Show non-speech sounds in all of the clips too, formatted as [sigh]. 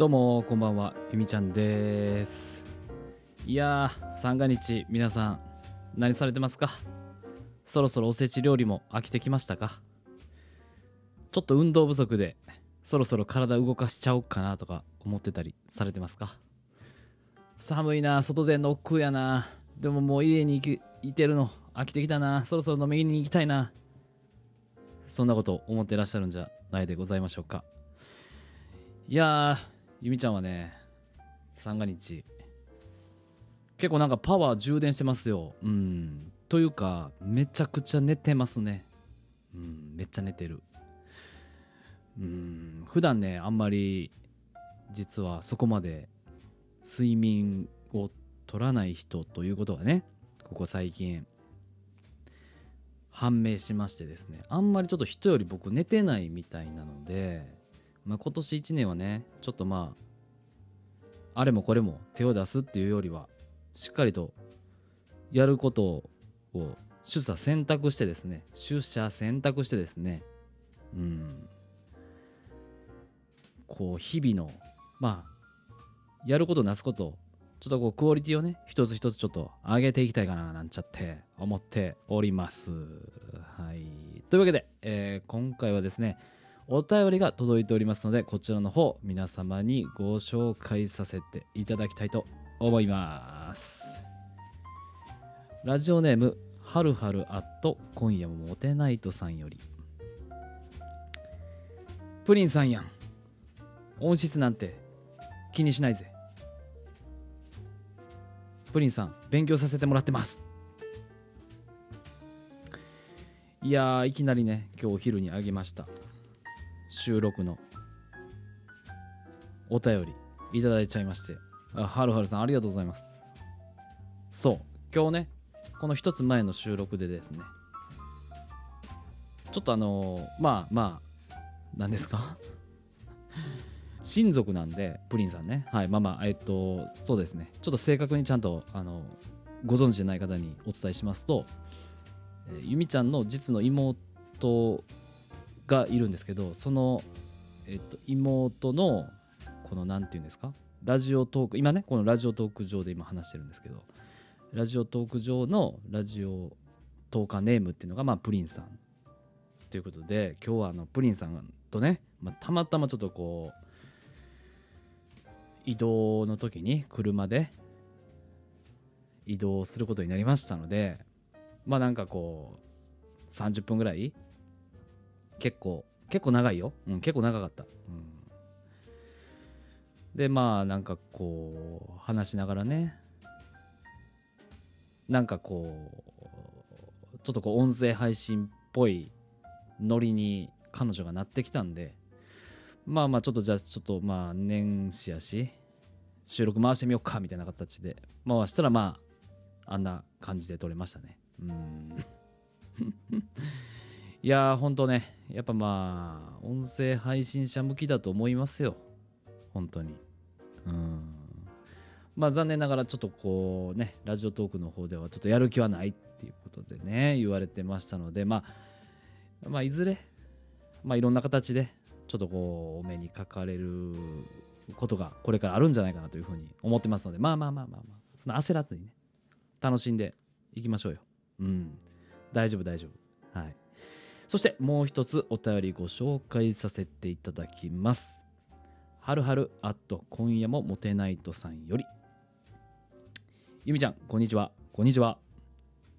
どうもこんばんは。ゆみちゃんです。いやー三が日皆さん何されてますか？そろそろおせち料理も飽きてきましたか？ちょっと運動不足でそろそろ体動かしちゃおうかなとか思ってたりされてますか？寒いな外での億劫やな。でももう家にいいてるの飽きてきたな。そろそろ飲みに行きたいな。そんなこと思ってらっしゃるんじゃないでございましょうか。いやーゆみちゃんはね三が日。結構なんかパワー充電してますよ。うん。というかめちゃくちゃ寝てますね。うんめっちゃ寝てる。うん普段ねあんまり実はそこまで睡眠を取らない人ということがねここ最近判明しましてですね。あんまりちょっと人より僕寝てないみたいなのでまあ、今年1年はねちょっとまああれもこれも手を出すっていうよりはしっかりとやることを取捨選択してですね取捨選択してですねうんこう日々のまあやることなすことちょっとこうクオリティをね一つ一つちょっと上げていきたいかななんちゃって思っております。はい。というわけで、えー、今回はですねお便りが届いておりますのでこちらの方皆様にご紹介させていただきたいと思います。ラジオネームはるはるアット今夜もモテナイトさんより。プリンさんやん。音質なんて気にしないぜ。プリンさん勉強させてもらってます。いやいきなりね今日お昼にあげました。収録の。お便りいただいちゃいまして。あはるはるさんありがとうございます。そう。今日ねこの一つ前の収録でですね。ちょっとあのー、まあまあ何ですか？親族なんでプリンさんね。はいまあまあえっとそうですね。ちょっと正確にちゃんとあのご存知でない方にお伝えしますと、えー、ゆみちゃんの実の妹がいるんですけどその、えっと、妹のこの何て言うんですか？ラジオトーク今ねこのラジオトーク上で今話してるんですけどラジオトーク上のラジオトーカーネームっていうのがまあプリンさんということで今日はあのプリンさんとね、まあ、たまたまちょっとこう移動の時に車で移動することになりましたのでまあなんかこう30分ぐらい結構結構長いよ、うん、結構長かった、うん、でまあなんかこう話しながらね。なんかこうちょっとこう音声配信っぽいノリに彼女がなってきたんで。まあまあちょっとじゃあちょっとまあ年始やし収録回してみようかみたいな形で。回したらまああんな感じで撮れましたね。うん。[laughs] いやーほんとねやっぱまあ音声配信者向きだと思いますよ。本当に。うん。まあ残念ながらちょっとこうねラジオトークの方ではちょっとやる気はないっていうことでね言われてましたのでまあまあいずれまあいろんな形でちょっとこうお目にかかれることがこれからあるんじゃないかなというふうに思ってますのでまあまあまあまあまあその焦らずにね楽しんでいきましょうよ。うん。大丈夫大丈夫。はい。そしてもう一つお便りご紹介させていただきます。はるはるあっと今夜もモテナイトさんより。ゆみちゃん、こんにちは。こんにちは。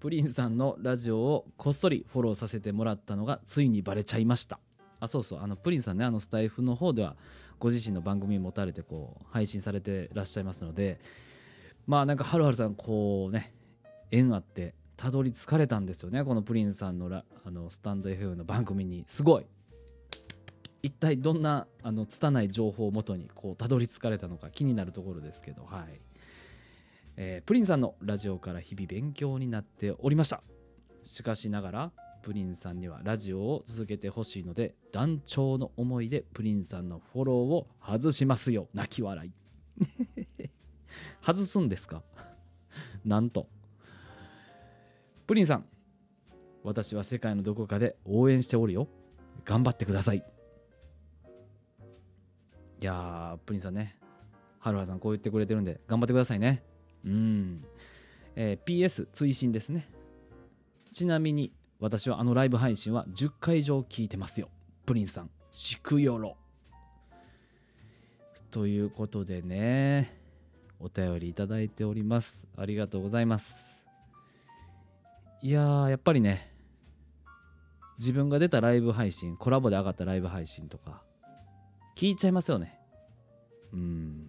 プリンさんのラジオをこっそりフォローさせてもらったのがついにバレちゃいました。あ、そうそう。あの、プリンさんね、あのスタイフの方ではご自身の番組持たれてこう配信されてらっしゃいますので、まあなんかはるはるさんこうね、縁あってたどり着かれたんですよねこのプリンさんのラあのスタンド FM の番組に。すごい。一体どんなあの拙い情報をもとにこうたどり着かれたのか気になるところですけどはい、えー、プリンさんのラジオから日々勉強になっておりました。しかしながらプリンさんにはラジオを続けてほしいので団長の思いでプリンさんのフォローを外しますよ。泣き笑い。[laughs] 外すんですか？[laughs] なんと。プリンさん、私は世界のどこかで応援しておるよ。頑張ってください。いやープリンさんね。はるはさんこう言ってくれてるんで頑張ってくださいね。うん、えー PS 追伸ですね。ちなみに私はあのライブ配信は10回以上聞いてますよ。プリンさんしくよろ。ということでねお便りいただいております。ありがとうございます。いやーやっぱりね自分が出たライブ配信コラボで上がったライブ配信とか聞いちゃいますよね。うん。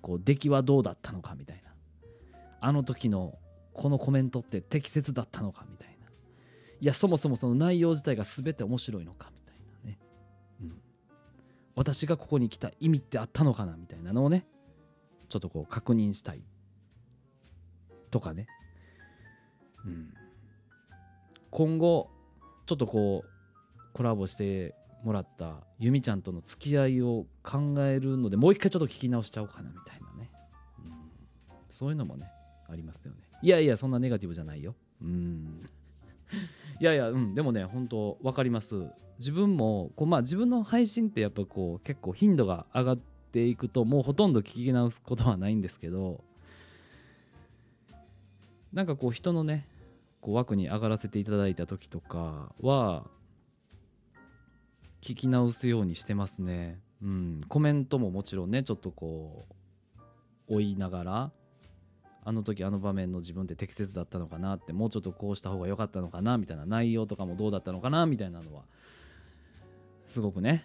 こう出来はどうだったのかみたいな。あの時のこのコメントって適切だったのかみたいな。いやそもそもその内容自体が全て面白いのかみたいなね、うん、私がここに来た意味ってあったのかなみたいなのをねちょっとこう確認したい。とかね、うん、今後ちょっとこうコラボしてもらったゆみちゃんとの付き合いを考えるのでもう一回ちょっと聞き直しちゃおうかなみたいなね、うん、そういうのもねありますよね。いやいやそんなネガティブじゃないよ。うん。いやいやうん。でもね本当分かります。自分もこうまあ自分の配信ってやっぱこう結構頻度が上がっていくともうほとんど聞き直すことはないんですけどなんかこう人のねこう枠に上がらせていただいた時とかは聞き直すようにしてますね。うん。コメントももちろんねちょっとこう追いながらあの時あの場面の自分って適切だったのかなってもうちょっとこうした方が良かったのかなみたいな内容とかもどうだったのかなみたいなのはすごくね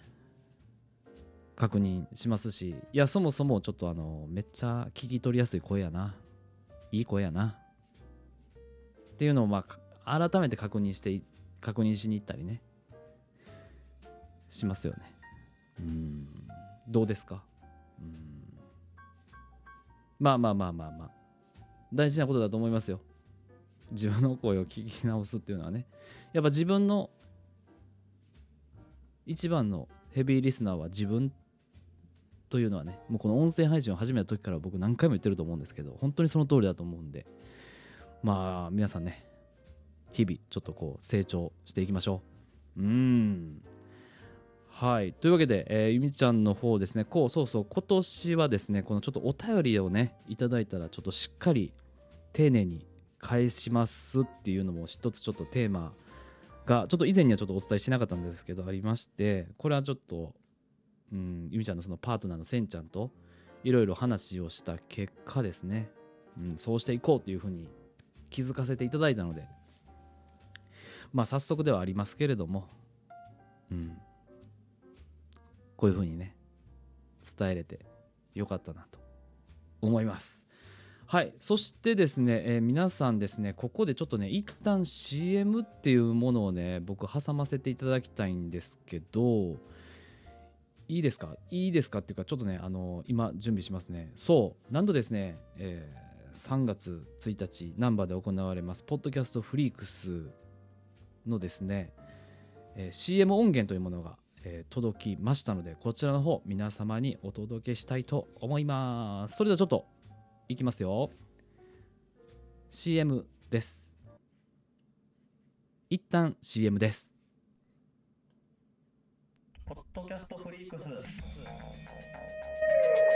確認しますしいやそもそもちょっとあのめっちゃ聞き取りやすい声やな。いい声やな。っていうのをまあ改めて確認して確認しに行ったりね。しますよね。うん。どうですか？うん。まあまあまあまあまあ。大事なことだと思いますよ。自分の声を聞き直すっていうのはね。やっぱ自分の一番のヘビーリスナーは自分というのはね。もうこの音声配信を始めた時から僕何回も言ってると思うんですけど本当にその通りだと思うんでまあ皆さんね日々ちょっとこう成長していきましょう。うん。はい。というわけで、えーゆみちゃんの方ですね。こうそうそう今年はですねこのちょっとお便りをねいただいたらちょっとしっかり丁寧に返しますっていうのも一つちょっとテーマがちょっと以前にはちょっとお伝えしなかったんですけどありましてこれはちょっと、うん、ゆみちゃんのそのパートナーのせんちゃんといろいろ話をした結果ですね、うん、そうしていこうというふうに気づかせていただいたので。まあ早速ではありますけれども、うん、こういうふうにね伝えれてよかったなと思います。はい。そしてですね、えー皆さんですねここでちょっとね一旦 CM っていうものをね僕挟ませていただきたいんですけどいいですか？いいですかっていうかちょっとねあの今準備しますね。そう。なんとですね、えー3月1日難波で行われますポッドキャストフリークスのですね、えー CM 音源というものが、えー届きましたのでこちらの方皆様にお届けしたいと思います。それではちょっといきますよ。CM です。一旦 CM です。ポッドキャストフリークス。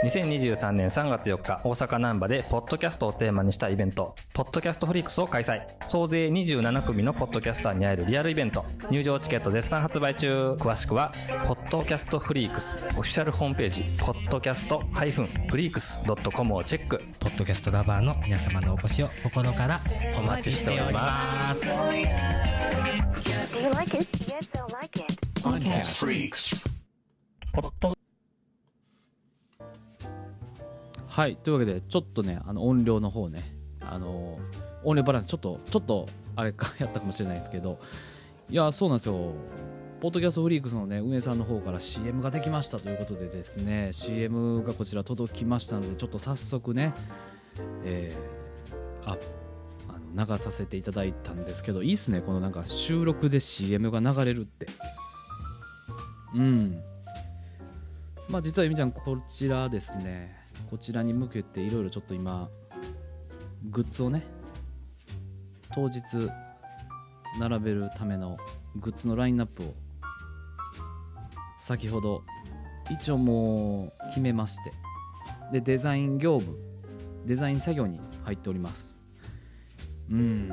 2023年3月4日大阪難波でポッドキャストをテーマにしたイベントポッドキャストフリークスを開催総勢27組のポッドキャスターに会えるリアルイベント入場チケット絶賛発売中詳しくはポッドキャストフリークスオフィシャルホームページポッドキャストフリークス .com をチェックポッドキャストラバーの皆様のお越しを心からお待ちしております you like it? Yes, I like it. Podcast Freaks. はいというわけでちょっとねあの音量の方ねあの音量バランスちょっとちょっとあれか [laughs] やったかもしれないですけどいやそうなんですよ。ポッドキャストフリークスのね運営さんの方から CM ができましたということでですね CM がこちら届きましたのでちょっと早速ねえーああの流させていただいたんですけどいいっすねこのなんか収録で CM が流れるって。うん。まあ実はゆみちゃんこちらですねこちらに向けていろいろちょっと今グッズをね当日並べるためのグッズのラインナップを先ほど一応もう決めましてでデザイン業務デザイン作業に入っております。うん。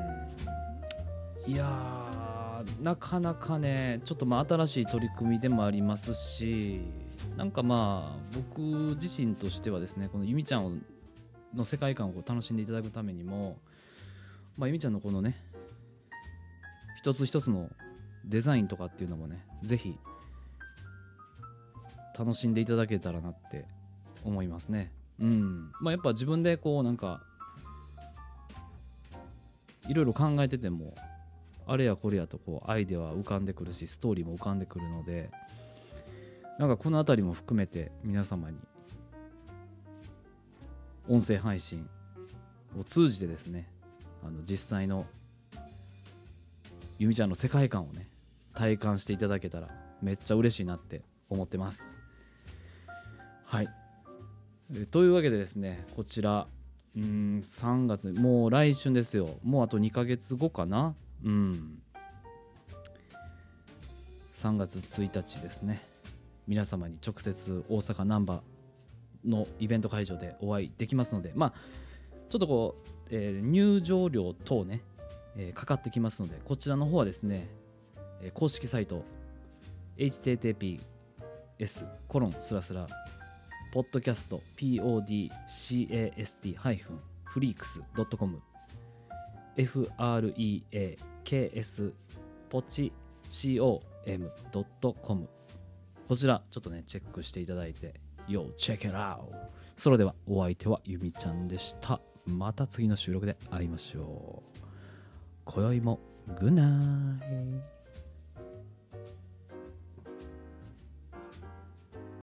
いやなかなかねちょっとまあ新しい取り組みでもありますしなんかまあ僕自身としてはですねこのゆみちゃんの世界観を楽しんでいただくためにも、まあ、ゆみちゃんのこのね一つ一つのデザインとかっていうのもねぜひ楽しんでいただけたらなって思いますね。うん。まあやっぱ自分でこうなんかいろいろ考えててもあれやこれやとこうアイデアは浮かんでくるしストーリーも浮かんでくるのでなんかこの辺りも含めて皆様に音声配信を通じてですねあの実際のゆみちゃんの世界観をね体感していただけたらめっちゃ嬉しいなって思ってます。はい。というわけでですねこちらうん3月もう来春ですよ。もうあと2ヶ月後かな。うん。3月1日ですね。皆様に直接大阪難波のイベント会場でお会いできますのでまあちょっとこう、えー入場料等ね、えーかかってきますのでこちらの方はですね、えー公式サイト https コロンスラスラポッドキャスト podcast ハイフンフリークス .com freaks ポチ com.com こちらちょっとねチェックしていただいて Yo check it out それではお相手はゆみちゃんでした。また次の収録で会いましょう。今宵もグッナイ